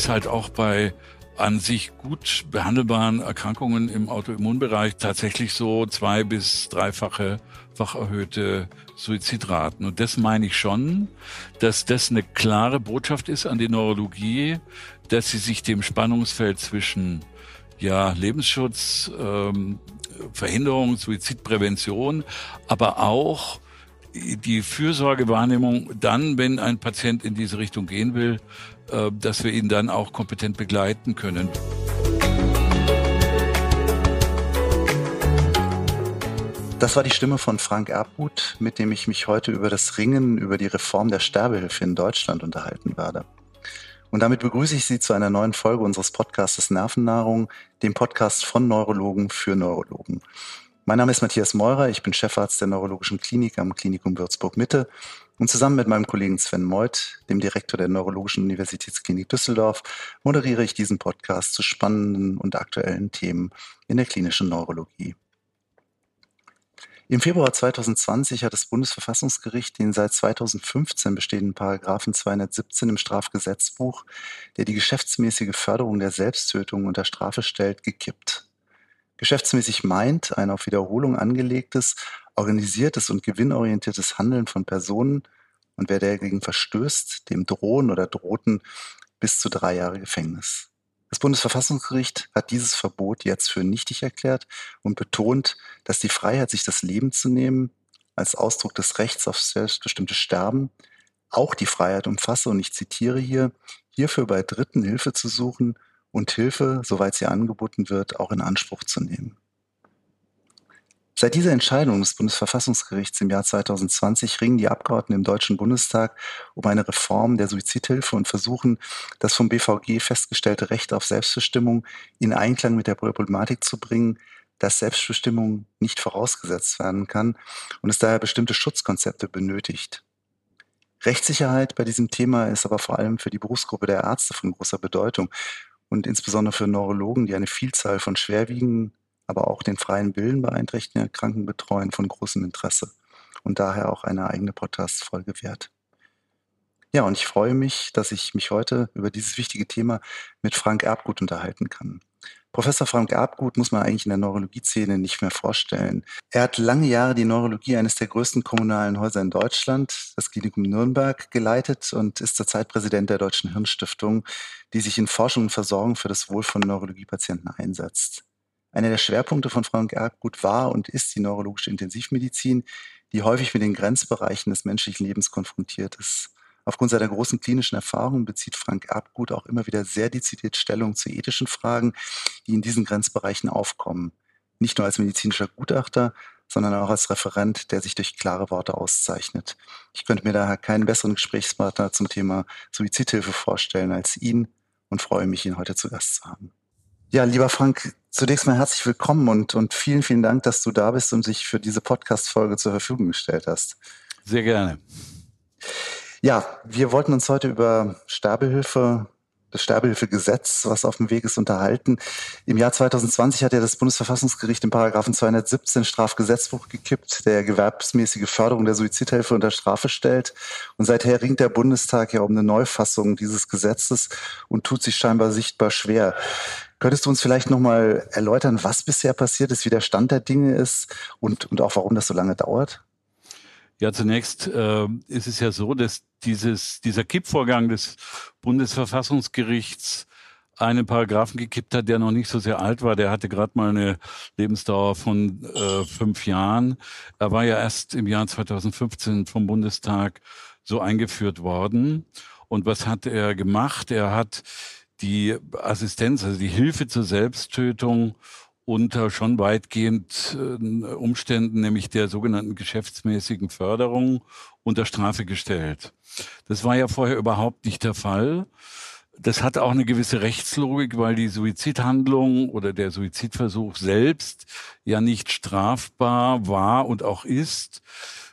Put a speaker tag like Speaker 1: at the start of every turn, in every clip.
Speaker 1: ist halt auch bei an sich gut behandelbaren Erkrankungen im Autoimmunbereich tatsächlich so zwei bis dreifache fach erhöhte Suizidraten. Und das meine ich schon, dass das eine klare Botschaft ist an die Neurologie, dass sie sich dem Spannungsfeld zwischen ja, Lebensschutz, ähm, Verhinderung, Suizidprävention, aber auch die Fürsorgewahrnehmung dann, wenn ein Patient in diese Richtung gehen will, dass wir ihn dann auch kompetent begleiten können.
Speaker 2: Das war die Stimme von Frank Erbgut, mit dem ich mich heute über das Ringen über die Reform der Sterbehilfe in Deutschland unterhalten werde. Und damit begrüße ich Sie zu einer neuen Folge unseres Podcasts Nervennahrung, dem Podcast von Neurologen für Neurologen. Mein Name ist Matthias Meurer, ich bin Chefarzt der Neurologischen Klinik am Klinikum Würzburg Mitte und zusammen mit meinem Kollegen Sven Meuth, dem Direktor der Neurologischen Universitätsklinik Düsseldorf, moderiere ich diesen Podcast zu spannenden und aktuellen Themen in der klinischen Neurologie. Im Februar 2020 hat das Bundesverfassungsgericht den seit 2015 bestehenden Paragraphen 217 im Strafgesetzbuch, der die geschäftsmäßige Förderung der Selbsttötung unter Strafe stellt, gekippt. Geschäftsmäßig meint ein auf Wiederholung angelegtes, organisiertes und gewinnorientiertes Handeln von Personen und wer dagegen verstößt, dem drohen oder drohten bis zu drei Jahre Gefängnis. Das Bundesverfassungsgericht hat dieses Verbot jetzt für nichtig erklärt und betont, dass die Freiheit, sich das Leben zu nehmen, als Ausdruck des Rechts auf selbstbestimmtes Sterben auch die Freiheit umfasse, und ich zitiere hier, hierfür bei Dritten Hilfe zu suchen und Hilfe, soweit sie angeboten wird, auch in Anspruch zu nehmen. Seit dieser Entscheidung des Bundesverfassungsgerichts im Jahr 2020 ringen die Abgeordneten im Deutschen Bundestag um eine Reform der Suizidhilfe und versuchen, das vom BVG festgestellte Recht auf Selbstbestimmung in Einklang mit der Problematik zu bringen, dass Selbstbestimmung nicht vorausgesetzt werden kann und es daher bestimmte Schutzkonzepte benötigt. Rechtssicherheit bei diesem Thema ist aber vor allem für die Berufsgruppe der Ärzte von großer Bedeutung und insbesondere für Neurologen, die eine Vielzahl von schwerwiegenden, aber auch den freien Willen beeinträchtigten Kranken betreuen, von großem Interesse und daher auch eine eigene Podcast-Folge wert. Ja, und ich freue mich, dass ich mich heute über dieses wichtige Thema mit Frank Erbgut unterhalten kann. Professor Frank Erbgut muss man eigentlich in der Neurologie-Szene nicht mehr vorstellen. Er hat lange Jahre die Neurologie eines der größten kommunalen Häuser in Deutschland, das Klinikum Nürnberg, geleitet und ist zurzeit Präsident der Deutschen Hirnstiftung, die sich in Forschung und Versorgung für das Wohl von Neurologiepatienten einsetzt. Einer der Schwerpunkte von Frank Erbgut war und ist die neurologische Intensivmedizin, die häufig mit den Grenzbereichen des menschlichen Lebens konfrontiert ist. Aufgrund seiner großen klinischen Erfahrung bezieht Frank Erbgut auch immer wieder sehr dezidiert Stellung zu ethischen Fragen, die in diesen Grenzbereichen aufkommen. Nicht nur als medizinischer Gutachter, sondern auch als Referent, der sich durch klare Worte auszeichnet. Ich könnte mir daher keinen besseren Gesprächspartner zum Thema Suizidhilfe vorstellen als ihn und freue mich, ihn heute zu Gast zu haben. Ja, lieber Frank, zunächst mal herzlich willkommen und, und vielen, vielen Dank, dass du da bist und sich für diese Podcast-Folge zur Verfügung gestellt hast.
Speaker 1: Sehr gerne.
Speaker 2: Ja, wir wollten uns heute über Sterbehilfe, das Sterbehilfegesetz, was auf dem Weg ist, unterhalten. Im Jahr 2020 hat ja das Bundesverfassungsgericht im Paragraphen 217 Strafgesetzbuch gekippt, der gewerbsmäßige Förderung der Suizidhilfe unter Strafe stellt. Und seither ringt der Bundestag ja um eine Neufassung dieses Gesetzes und tut sich scheinbar sichtbar schwer. Könntest du uns vielleicht nochmal erläutern, was bisher passiert ist, wie der Stand der Dinge ist und, und auch warum das so lange dauert?
Speaker 1: Ja, zunächst äh, ist es ja so, dass dieses, dieser Kippvorgang des Bundesverfassungsgerichts einen Paragraphen gekippt hat, der noch nicht so sehr alt war. Der hatte gerade mal eine Lebensdauer von äh, fünf Jahren. Er war ja erst im Jahr 2015 vom Bundestag so eingeführt worden. Und was hat er gemacht? Er hat die Assistenz, also die Hilfe zur Selbsttötung unter schon weitgehend äh, Umständen, nämlich der sogenannten geschäftsmäßigen Förderung, unter Strafe gestellt. Das war ja vorher überhaupt nicht der Fall. Das hat auch eine gewisse Rechtslogik, weil die Suizidhandlung oder der Suizidversuch selbst ja nicht strafbar war und auch ist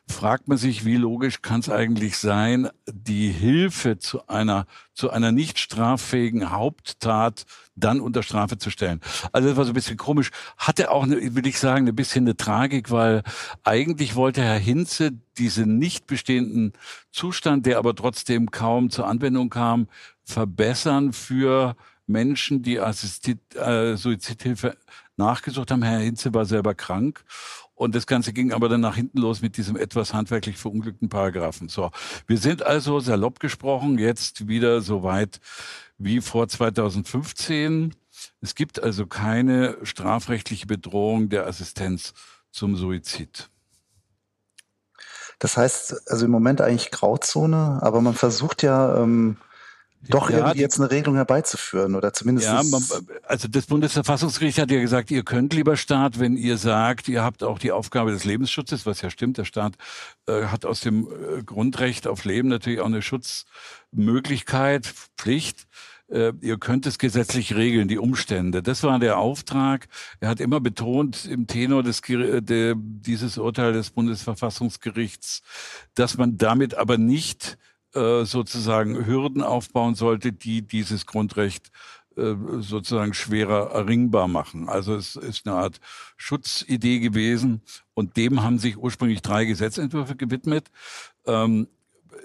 Speaker 1: fragt man sich, wie logisch kann es eigentlich sein, die Hilfe zu einer, zu einer nicht straffähigen Haupttat dann unter Strafe zu stellen. Also das war so ein bisschen komisch. Hatte auch, eine, will ich sagen, ein bisschen eine Tragik, weil eigentlich wollte Herr Hinze diesen nicht bestehenden Zustand, der aber trotzdem kaum zur Anwendung kam, verbessern für Menschen, die Assistit äh, Suizidhilfe nachgesucht haben. Herr Hinze war selber krank und das Ganze ging aber dann nach hinten los mit diesem etwas handwerklich verunglückten Paragraphen. So, wir sind also salopp gesprochen jetzt wieder so weit wie vor 2015. Es gibt also keine strafrechtliche Bedrohung der Assistenz zum Suizid.
Speaker 2: Das heißt, also im Moment eigentlich Grauzone, aber man versucht ja ähm, doch ja, irgendwie jetzt eine Regelung herbeizuführen oder zumindest. Ja,
Speaker 1: also das Bundesverfassungsgericht hat ja gesagt, ihr könnt, lieber Staat, wenn ihr sagt, ihr habt auch die Aufgabe des Lebensschutzes, was ja stimmt, der Staat äh, hat aus dem äh, Grundrecht auf Leben natürlich auch eine Schutzmöglichkeit, Pflicht. Äh, ihr könnt es gesetzlich regeln, die Umstände. Das war der Auftrag. Er hat immer betont im Tenor des, de, dieses Urteil des Bundesverfassungsgerichts, dass man damit aber nicht äh, sozusagen Hürden aufbauen sollte, die dieses Grundrecht äh, sozusagen schwerer erringbar machen. Also es ist eine Art Schutzidee gewesen und dem haben sich ursprünglich drei Gesetzentwürfe gewidmet. Ähm,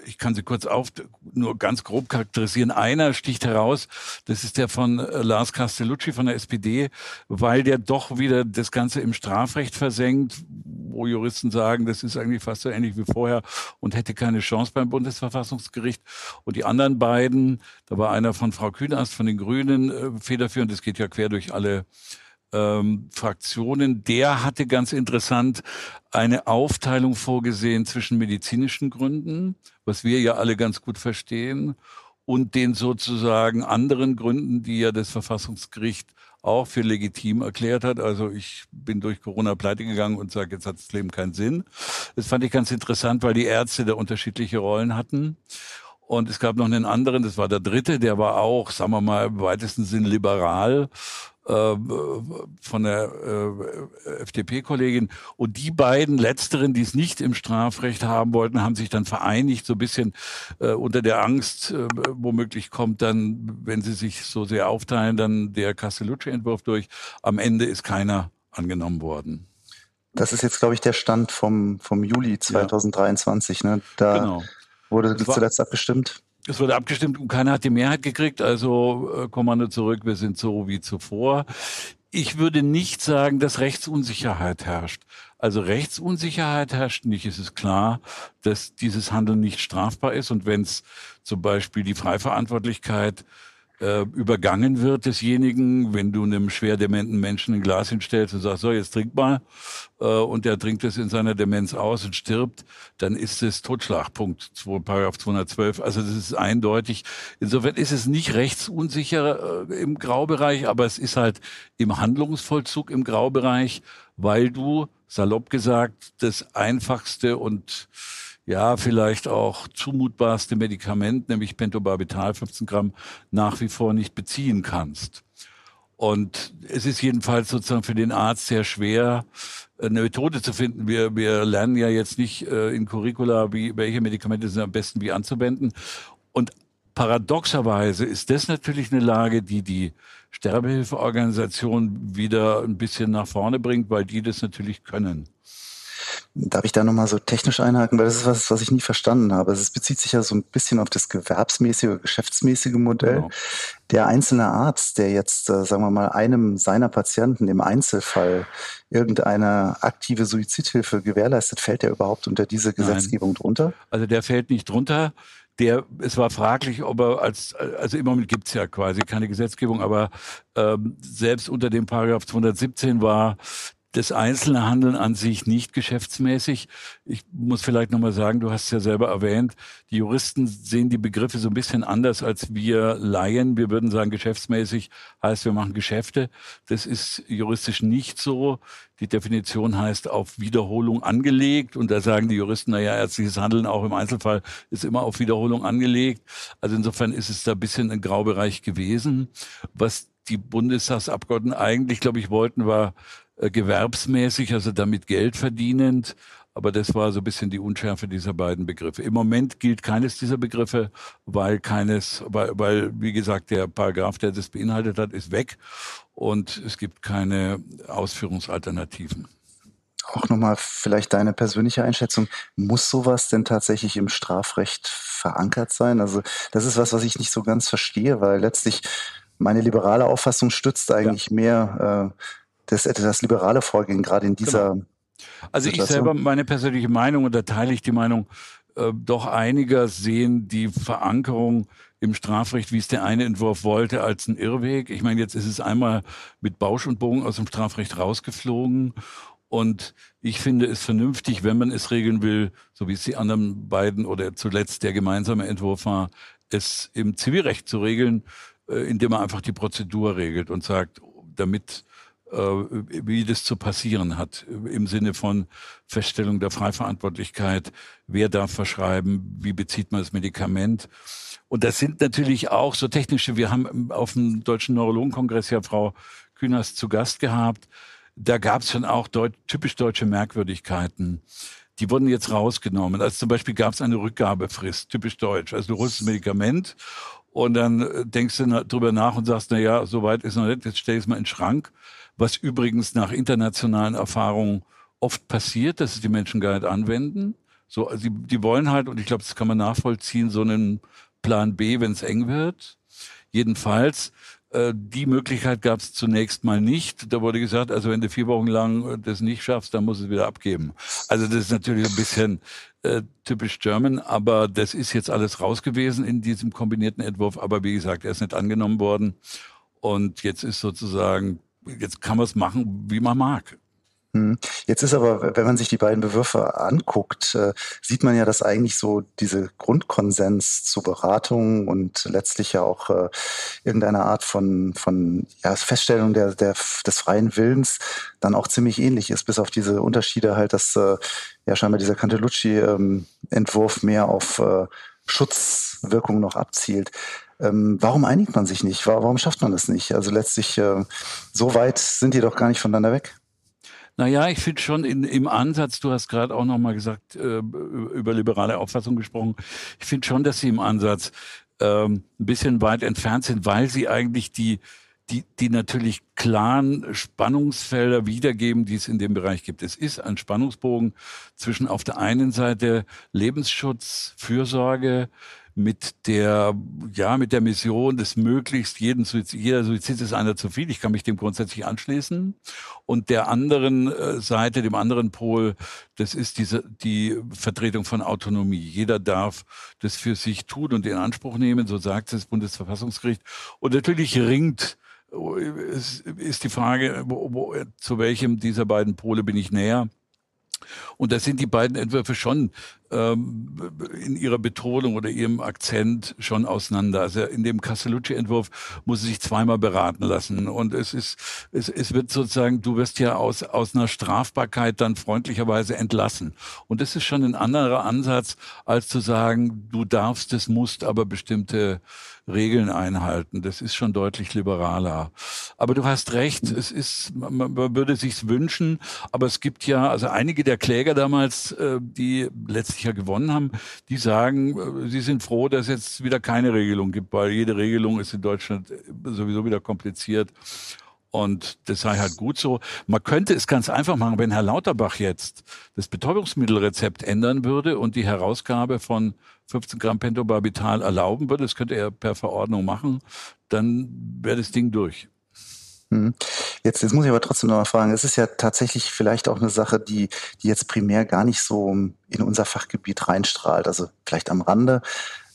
Speaker 1: ich kann sie kurz auf, nur ganz grob charakterisieren. Einer sticht heraus, das ist der von äh, Lars Castellucci von der SPD, weil der doch wieder das Ganze im Strafrecht versenkt, wo Juristen sagen, das ist eigentlich fast so ähnlich wie vorher und hätte keine Chance beim Bundesverfassungsgericht. Und die anderen beiden, da war einer von Frau Kühnast von den Grünen äh, federführend, das geht ja quer durch alle ähm, Fraktionen, der hatte ganz interessant eine Aufteilung vorgesehen zwischen medizinischen Gründen, was wir ja alle ganz gut verstehen, und den sozusagen anderen Gründen, die ja das Verfassungsgericht auch für legitim erklärt hat. Also ich bin durch Corona pleite gegangen und sage, jetzt hat das Leben keinen Sinn. Das fand ich ganz interessant, weil die Ärzte da unterschiedliche Rollen hatten. Und es gab noch einen anderen, das war der dritte, der war auch, sagen wir mal, im weitesten Sinn liberal von der äh, FDP-Kollegin. Und die beiden letzteren, die es nicht im Strafrecht haben wollten, haben sich dann vereinigt, so ein bisschen äh, unter der Angst, äh, womöglich kommt dann, wenn sie sich so sehr aufteilen, dann der Castellucci-Entwurf durch. Am Ende ist keiner angenommen worden.
Speaker 2: Das ist jetzt, glaube ich, der Stand vom, vom Juli 2023. Ja. Ne? Da genau. wurde zuletzt abgestimmt.
Speaker 1: Es wurde abgestimmt und keiner hat die Mehrheit gekriegt, also äh, Kommando zurück, wir sind so wie zuvor. Ich würde nicht sagen, dass Rechtsunsicherheit herrscht. Also Rechtsunsicherheit herrscht nicht. Es ist klar, dass dieses Handeln nicht strafbar ist. Und wenn es zum Beispiel die Freiverantwortlichkeit äh, übergangen wird desjenigen, wenn du einem schwer dementen Menschen ein Glas hinstellst und sagst, so, jetzt trink mal, äh, und der trinkt es in seiner Demenz aus und stirbt, dann ist es Totschlagpunkt, Paragraph 212. Also das ist eindeutig. Insofern ist es nicht rechtsunsicher äh, im Graubereich, aber es ist halt im Handlungsvollzug im Graubereich, weil du, salopp gesagt, das einfachste und ja, vielleicht auch zumutbarste Medikament, nämlich Pentobarbital 15 Gramm, nach wie vor nicht beziehen kannst. Und es ist jedenfalls sozusagen für den Arzt sehr schwer, eine Methode zu finden. Wir, wir lernen ja jetzt nicht äh, in Curricula, wie, welche Medikamente sind am besten wie anzuwenden. Und paradoxerweise ist das natürlich eine Lage, die die Sterbehilfeorganisation wieder ein bisschen nach vorne bringt, weil die das natürlich können.
Speaker 2: Darf ich da nochmal so technisch einhaken? Weil das ist was, was ich nie verstanden habe. Es bezieht sich ja so ein bisschen auf das gewerbsmäßige oder geschäftsmäßige Modell. Genau. Der einzelne Arzt, der jetzt, äh, sagen wir mal, einem seiner Patienten im Einzelfall irgendeine aktive Suizidhilfe gewährleistet, fällt der überhaupt unter diese Gesetzgebung Nein. drunter?
Speaker 1: Also der fällt nicht drunter der, es war fraglich, ob er als, also im Moment gibt's ja quasi keine Gesetzgebung, aber ähm, selbst unter dem Paragraph 217 war das einzelne Handeln an sich nicht geschäftsmäßig. Ich muss vielleicht nochmal sagen, du hast es ja selber erwähnt, die Juristen sehen die Begriffe so ein bisschen anders als wir Laien. Wir würden sagen, geschäftsmäßig heißt, wir machen Geschäfte. Das ist juristisch nicht so. Die Definition heißt auf Wiederholung angelegt. Und da sagen die Juristen, naja, ärztliches Handeln auch im Einzelfall ist immer auf Wiederholung angelegt. Also insofern ist es da ein bisschen ein Graubereich gewesen. Was die Bundestagsabgeordneten eigentlich, glaube ich, wollten, war äh, gewerbsmäßig, also damit Geld verdienend. Aber das war so ein bisschen die Unschärfe dieser beiden Begriffe. Im Moment gilt keines dieser Begriffe, weil keines, weil, weil wie gesagt, der Paragraph, der das beinhaltet hat, ist weg und es gibt keine Ausführungsalternativen.
Speaker 2: auch nochmal vielleicht deine persönliche Einschätzung. Muss sowas denn tatsächlich im Strafrecht verankert sein? Also das ist was, was ich nicht so ganz verstehe, weil letztlich meine liberale Auffassung stützt eigentlich ja. mehr äh, das, das liberale Vorgehen, gerade in dieser. Genau.
Speaker 1: Also Situation. ich selber, meine persönliche Meinung, und da teile ich die Meinung, äh, doch einiger sehen die Verankerung im Strafrecht, wie es der eine Entwurf wollte, als ein Irrweg. Ich meine, jetzt ist es einmal mit Bausch und Bogen aus dem Strafrecht rausgeflogen. Und ich finde es vernünftig, wenn man es regeln will, so wie es die anderen beiden oder zuletzt der gemeinsame Entwurf war, es im Zivilrecht zu regeln, äh, indem man einfach die Prozedur regelt und sagt, damit äh, wie das zu passieren hat, im Sinne von Feststellung der Freiverantwortlichkeit, wer darf verschreiben, wie bezieht man das Medikament. Und das sind natürlich auch so technische, wir haben auf dem Deutschen Neurologenkongress ja Frau Künast zu Gast gehabt. Da gab es schon auch deut typisch deutsche Merkwürdigkeiten. Die wurden jetzt rausgenommen. Also zum Beispiel gab es eine Rückgabefrist, typisch deutsch. Also du holst das Medikament und dann äh, denkst du drüber nach und sagst, na ja, so weit ist noch nicht, jetzt stell ich es mal in den Schrank. Was übrigens nach internationalen Erfahrungen oft passiert, dass es die Menschen gar nicht anwenden. So, also die, die wollen halt, und ich glaube, das kann man nachvollziehen, so einen Plan B, wenn es eng wird. Jedenfalls, äh, die Möglichkeit gab es zunächst mal nicht. Da wurde gesagt, also wenn du vier Wochen lang äh, das nicht schaffst, dann musst du es wieder abgeben. Also das ist natürlich ein bisschen äh, typisch German, aber das ist jetzt alles raus gewesen in diesem kombinierten Entwurf. Aber wie gesagt, er ist nicht angenommen worden. Und jetzt ist sozusagen, jetzt kann man es machen, wie man mag.
Speaker 2: Hm. Jetzt ist aber, wenn man sich die beiden Bewürfe anguckt, äh, sieht man ja, dass eigentlich so diese Grundkonsens zu Beratung und letztlich ja auch äh, irgendeine Art von, von ja, Feststellung der, der, des freien Willens dann auch ziemlich ähnlich ist, bis auf diese Unterschiede halt, dass äh, ja scheinbar dieser Cantellucci-Entwurf ähm, mehr auf Schutzwirkung noch abzielt. Ähm, warum einigt man sich nicht? Warum schafft man das nicht? Also letztlich, so weit sind die doch gar nicht voneinander weg.
Speaker 1: Naja, ich finde schon in, im Ansatz, du hast gerade auch nochmal gesagt, äh, über liberale Auffassung gesprochen, ich finde schon, dass sie im Ansatz ähm, ein bisschen weit entfernt sind, weil sie eigentlich die, die, die natürlich klaren Spannungsfelder wiedergeben, die es in dem Bereich gibt. Es ist ein Spannungsbogen zwischen auf der einen Seite Lebensschutz, Fürsorge, mit der, ja, mit der Mission des möglichst jeden Suizid, jeder Suizid ist einer zu viel. Ich kann mich dem grundsätzlich anschließen. Und der anderen äh, Seite, dem anderen Pol, das ist diese, die Vertretung von Autonomie. Jeder darf das für sich tun und in Anspruch nehmen, so sagt das Bundesverfassungsgericht. Und natürlich ringt es ist die Frage, wo, wo, zu welchem dieser beiden Pole bin ich näher? Und da sind die beiden Entwürfe schon in ihrer Betonung oder ihrem Akzent schon auseinander. Also in dem Castellucci-Entwurf muss sie sich zweimal beraten lassen. Und es ist, es, es wird sozusagen, du wirst ja aus, aus einer Strafbarkeit dann freundlicherweise entlassen. Und das ist schon ein anderer Ansatz, als zu sagen, du darfst es, musst aber bestimmte Regeln einhalten. Das ist schon deutlich liberaler. Aber du hast recht, es ist, man, man würde sich's wünschen, aber es gibt ja, also einige der Kläger damals, äh, die letztlich ja gewonnen haben, die sagen, äh, sie sind froh, dass es jetzt wieder keine Regelung gibt, weil jede Regelung ist in Deutschland sowieso wieder kompliziert. Und das sei halt gut so. Man könnte es ganz einfach machen, wenn Herr Lauterbach jetzt das Betäubungsmittelrezept ändern würde und die Herausgabe von 15 Gramm Pentobarbital erlauben würde, das könnte er per Verordnung machen, dann wäre das Ding durch.
Speaker 2: Hm. Jetzt, jetzt muss ich aber trotzdem noch mal fragen, es ist ja tatsächlich vielleicht auch eine Sache, die, die jetzt primär gar nicht so in unser Fachgebiet reinstrahlt, also vielleicht am Rande.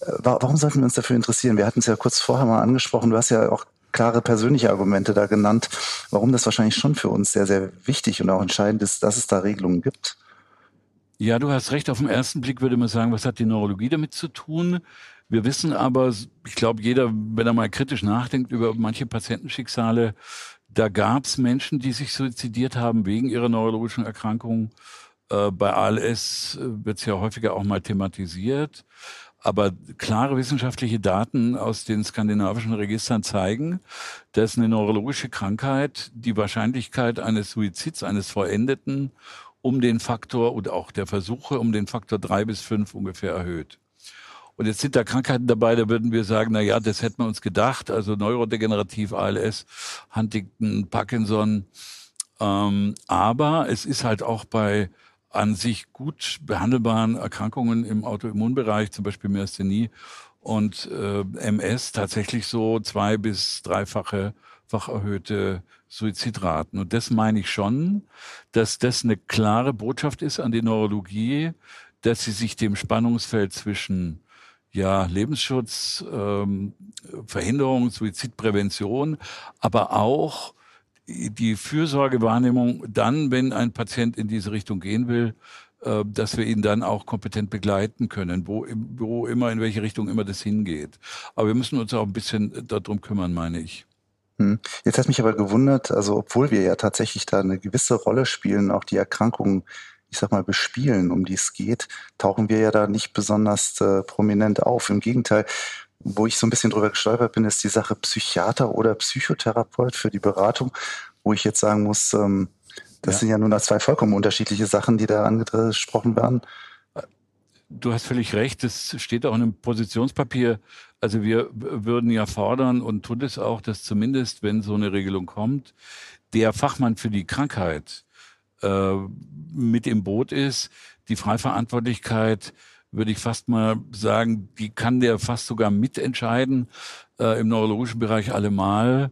Speaker 2: Äh, warum sollten wir uns dafür interessieren? Wir hatten es ja kurz vorher mal angesprochen, du hast ja auch klare persönliche Argumente da genannt, warum das wahrscheinlich schon für uns sehr, sehr wichtig und auch entscheidend ist, dass es da Regelungen gibt.
Speaker 1: Ja, du hast recht. Auf den ersten Blick würde man sagen, was hat die Neurologie damit zu tun? Wir wissen aber, ich glaube, jeder, wenn er mal kritisch nachdenkt über manche Patientenschicksale, da gab es Menschen, die sich suizidiert haben wegen ihrer neurologischen Erkrankung. Äh, bei ALS äh, wird es ja häufiger auch mal thematisiert. Aber klare wissenschaftliche Daten aus den skandinavischen Registern zeigen, dass eine neurologische Krankheit die Wahrscheinlichkeit eines Suizids, eines Vollendeten, um den Faktor oder auch der Versuche um den Faktor drei bis fünf ungefähr erhöht. Und jetzt sind da Krankheiten dabei, da würden wir sagen, na ja, das hätten wir uns gedacht. Also neurodegenerativ, ALS, Huntington, Parkinson, Ähm, aber es ist halt auch bei an sich gut behandelbaren Erkrankungen im Autoimmunbereich, zum Beispiel Myasthenie und äh, MS, tatsächlich so zwei bis dreifache fach erhöhte Suizidraten. Und das meine ich schon, dass das eine klare Botschaft ist an die Neurologie, dass sie sich dem Spannungsfeld zwischen ja, Lebensschutz, ähm, Verhinderung, Suizidprävention, aber auch die Fürsorgewahrnehmung dann, wenn ein Patient in diese Richtung gehen will, äh, dass wir ihn dann auch kompetent begleiten können, wo, wo immer, in welche Richtung immer das hingeht. Aber wir müssen uns auch ein bisschen darum kümmern, meine ich.
Speaker 2: Hm. Jetzt hat mich aber gewundert, also obwohl wir ja tatsächlich da eine gewisse Rolle spielen, auch die Erkrankungen, ich sag mal, bespielen, um die es geht, tauchen wir ja da nicht besonders äh, prominent auf. Im Gegenteil, wo ich so ein bisschen drüber gestolpert bin, ist die Sache Psychiater oder Psychotherapeut für die Beratung, wo ich jetzt sagen muss, ähm, das ja. sind ja nun zwei vollkommen unterschiedliche Sachen, die da angesprochen werden.
Speaker 1: Du hast völlig recht, das steht auch in einem Positionspapier. Also wir würden ja fordern und tun es auch, dass zumindest, wenn so eine Regelung kommt, der Fachmann für die Krankheit äh, mit im Boot ist, die Freiverantwortlichkeit würde ich fast mal sagen, die kann der fast sogar mitentscheiden, äh, im neurologischen Bereich allemal.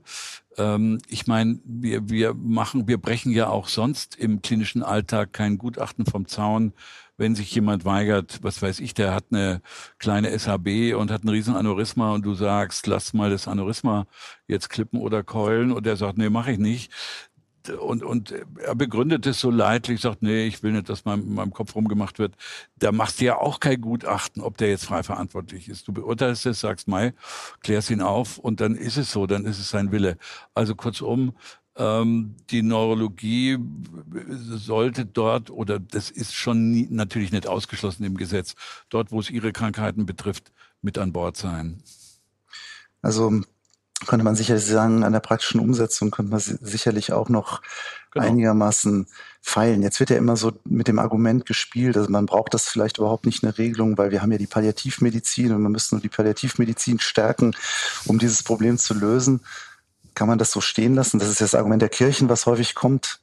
Speaker 1: Ähm, ich meine, wir, wir machen, wir brechen ja auch sonst im klinischen Alltag kein Gutachten vom Zaun, wenn sich jemand weigert, was weiß ich, der hat eine kleine SHB und hat ein riesen Aneurysma und du sagst, lass mal das Aneurysma jetzt klippen oder keulen und der sagt, nee, mache ich nicht, und, und er begründet es so leidlich, sagt, nee, ich will nicht, dass mein, in meinem Kopf rumgemacht wird. Da machst du ja auch kein Gutachten, ob der jetzt frei verantwortlich ist. Du beurteilst es, sagst, Mai, klärst ihn auf und dann ist es so, dann ist es sein Wille. Also kurzum, ähm, die Neurologie sollte dort, oder das ist schon nie, natürlich nicht ausgeschlossen im Gesetz, dort, wo es ihre Krankheiten betrifft, mit an Bord sein.
Speaker 2: Also könnte man sicherlich sagen, an der praktischen Umsetzung könnte man sicherlich auch noch genau. einigermaßen feilen. Jetzt wird ja immer so mit dem Argument gespielt, also man braucht das vielleicht überhaupt nicht eine Regelung, weil wir haben ja die Palliativmedizin und man müsste nur die Palliativmedizin stärken, um dieses Problem zu lösen. Kann man das so stehen lassen? Das ist das Argument der Kirchen, was häufig kommt.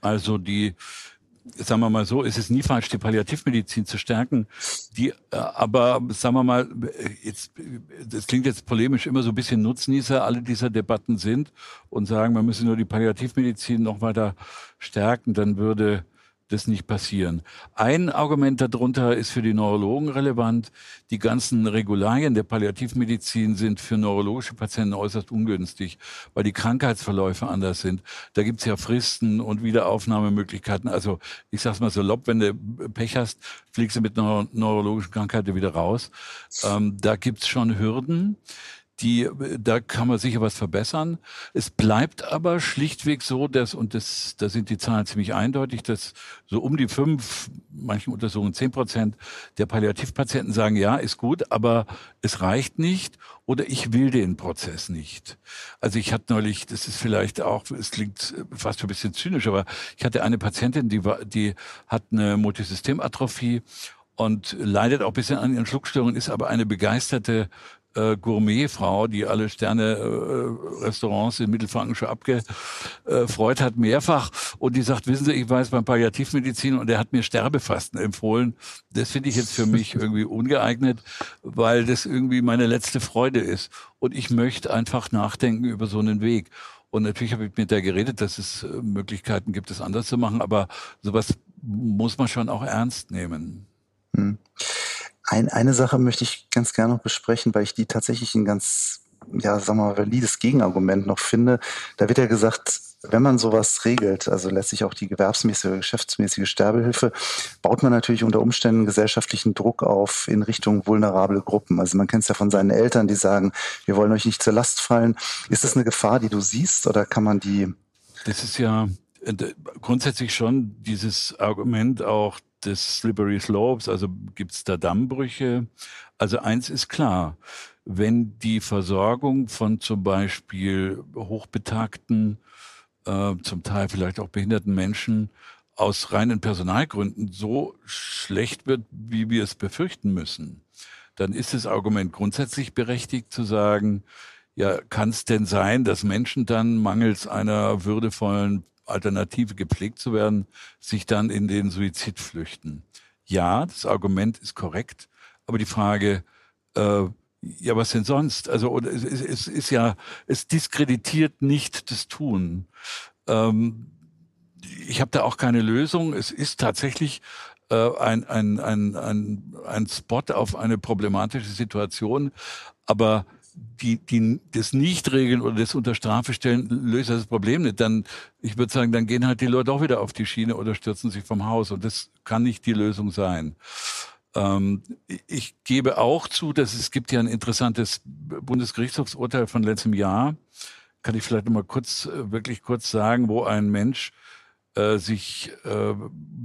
Speaker 1: Also die sagen wir mal so, ist es nie falsch, die Palliativmedizin zu stärken. Die, äh, aber sagen wir mal, jetzt, das klingt jetzt polemisch immer so ein bisschen Nutznießer alle dieser Debatten sind und sagen, man müsse nur die Palliativmedizin noch weiter stärken, dann würde das nicht passieren. Ein Argument darunter ist für die Neurologen relevant. Die ganzen Regularien der Palliativmedizin sind für neurologische Patienten äußerst ungünstig, weil die Krankheitsverläufe anders sind. Da gibt's ja Fristen und Wiederaufnahmemöglichkeiten. Also ich sag's mal salopp, wenn du Pech hast, fliegst du mit einer neurologischen Krankheit wieder raus. Ähm, da gibt's schon Hürden die, da kann man sicher was verbessern. Es bleibt aber schlichtweg so, dass, und das, da sind die Zahlen ziemlich eindeutig, dass so um die fünf, manchen Untersuchungen zehn Prozent der Palliativpatienten sagen, ja, ist gut, aber es reicht nicht oder ich will den Prozess nicht. Also ich hatte neulich, das ist vielleicht auch, es klingt fast ein bisschen zynisch, aber ich hatte eine Patientin, die war, die hat eine Multisystematrophie und leidet auch ein bisschen an ihren Schluckstörungen, ist aber eine begeisterte äh, Gourmetfrau, die alle Sterne-Restaurants äh, in Mittelfranken schon abgefreut hat, mehrfach. Und die sagt, wissen Sie, ich weiß beim Palliativmedizin und er hat mir Sterbefasten empfohlen. Das finde ich jetzt für mich irgendwie ungeeignet, weil das irgendwie meine letzte Freude ist. Und ich möchte einfach nachdenken über so einen Weg. Und natürlich habe ich mit der geredet, dass es äh, Möglichkeiten gibt, es anders zu machen, aber sowas muss man schon auch ernst nehmen. Hm.
Speaker 2: Ein, eine Sache möchte ich ganz gerne noch besprechen, weil ich die tatsächlich ein ganz, ja, sagen wir mal, valides Gegenargument noch finde. Da wird ja gesagt, wenn man sowas regelt, also letztlich auch die gewerbsmäßige, geschäftsmäßige Sterbehilfe, baut man natürlich unter Umständen gesellschaftlichen Druck auf in Richtung vulnerable Gruppen. Also man kennt es ja von seinen Eltern, die sagen, wir wollen euch nicht zur Last fallen. Ist das eine Gefahr, die du siehst oder kann man die?
Speaker 1: Das ist ja äh, grundsätzlich schon dieses Argument auch des Slippery Slopes, also gibt es da Dammbrüche. Also eins ist klar, wenn die Versorgung von zum Beispiel hochbetagten, äh, zum Teil vielleicht auch behinderten Menschen aus reinen Personalgründen so schlecht wird, wie wir es befürchten müssen, dann ist das Argument grundsätzlich berechtigt zu sagen, ja, kann es denn sein, dass Menschen dann mangels einer würdevollen Alternative gepflegt zu werden, sich dann in den Suizid flüchten. Ja, das Argument ist korrekt, aber die Frage, äh, ja, was denn sonst? Also es, es, es ist ja, es diskreditiert nicht das Tun. Ähm, ich habe da auch keine Lösung. Es ist tatsächlich äh, ein, ein, ein, ein, ein Spot auf eine problematische Situation, aber die, die das Nicht-Regeln oder das unter Strafe stellen, löst das Problem nicht. Dann, ich würde sagen, dann gehen halt die Leute auch wieder auf die Schiene oder stürzen sich vom Haus. Und das kann nicht die Lösung sein. Ähm, ich gebe auch zu, dass es gibt ja ein interessantes Bundesgerichtshofsurteil von letztem Jahr. Kann ich vielleicht noch mal kurz, äh, wirklich kurz sagen, wo ein Mensch äh, sich äh,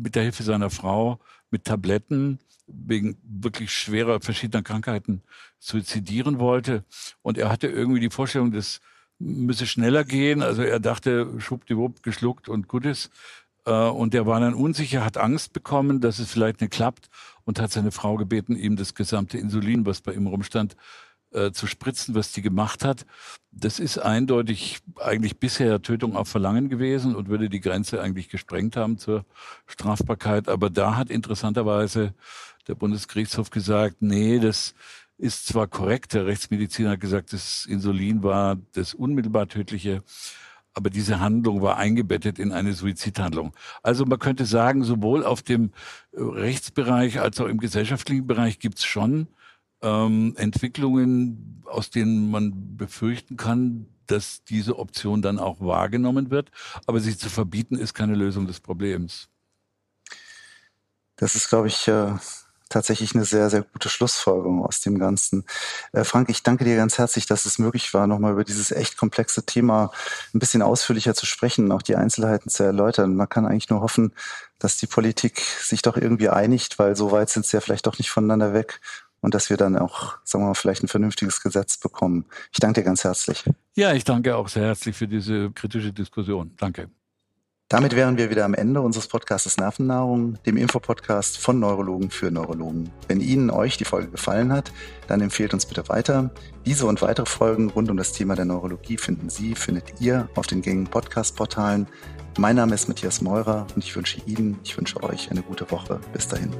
Speaker 1: mit der Hilfe seiner Frau mit Tabletten wegen wirklich schwerer verschiedener Krankheiten suizidieren wollte. Und er hatte irgendwie die Vorstellung, das müsse schneller gehen. Also er dachte, schwuppdiwupp, geschluckt und gut ist. Äh, und der war dann unsicher, hat Angst bekommen, dass es vielleicht nicht klappt und hat seine Frau gebeten, ihm das gesamte Insulin, was bei ihm rumstand, äh, zu spritzen, was die gemacht hat. Das ist eindeutig eigentlich bisher Tötung auf Verlangen gewesen und würde die Grenze eigentlich gesprengt haben zur Strafbarkeit. Aber da hat interessanterweise der Bundesgerichtshof gesagt, nee, das ist zwar korrekt, der Rechtsmediziner hat gesagt, das Insulin war das unmittelbar tödliche, aber diese Handlung war eingebettet in eine Suizidhandlung. Also man könnte sagen, sowohl auf dem äh, Rechtsbereich als auch im gesellschaftlichen Bereich gibt es schon ähm, Entwicklungen, aus denen man befürchten kann, dass diese Option dann auch wahrgenommen wird. Aber sie zu verbieten, ist keine Lösung des Problems.
Speaker 2: Das ist, glaube ich, äh, tatsächlich eine sehr, sehr gute Schlussfolgerung aus dem Ganzen. Äh, Frank, ich danke dir ganz herzlich, dass es möglich war, nochmal über dieses echt komplexe Thema ein bisschen ausführlicher zu sprechen, auch die Einzelheiten zu erläutern. Man kann eigentlich nur hoffen, dass die Politik sich doch irgendwie einigt, weil so weit sind sie ja vielleicht doch nicht voneinander weg und dass wir dann auch, sagen wir mal, vielleicht ein vernünftiges Gesetz bekommen. Ich danke dir ganz herzlich.
Speaker 1: Ja, ich danke auch sehr herzlich für diese kritische Diskussion. Danke.
Speaker 2: Damit wären wir wieder am Ende unseres Podcasts Nervennahrung, dem Infopodcast von Neurologen für Neurologen. Wenn Ihnen euch die Folge gefallen hat, dann empfehlt uns bitte weiter. Diese und weitere Folgen rund um das Thema der Neurologie finden Sie, findet ihr auf den gängigen Podcast-Portalen. Mein Name ist Matthias Meurer und ich wünsche Ihnen, ich wünsche euch eine gute Woche. Bis dahin.